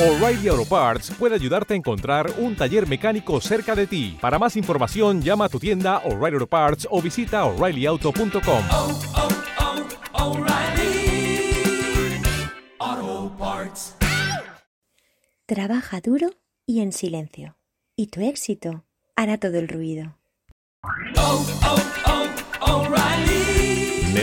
O'Reilly Auto Parts puede ayudarte a encontrar un taller mecánico cerca de ti. Para más información, llama a tu tienda O'Reilly Auto Parts o visita oreillyauto.com. oh, oh, Parts. Trabaja duro y en silencio, y tu éxito hará todo el ruido.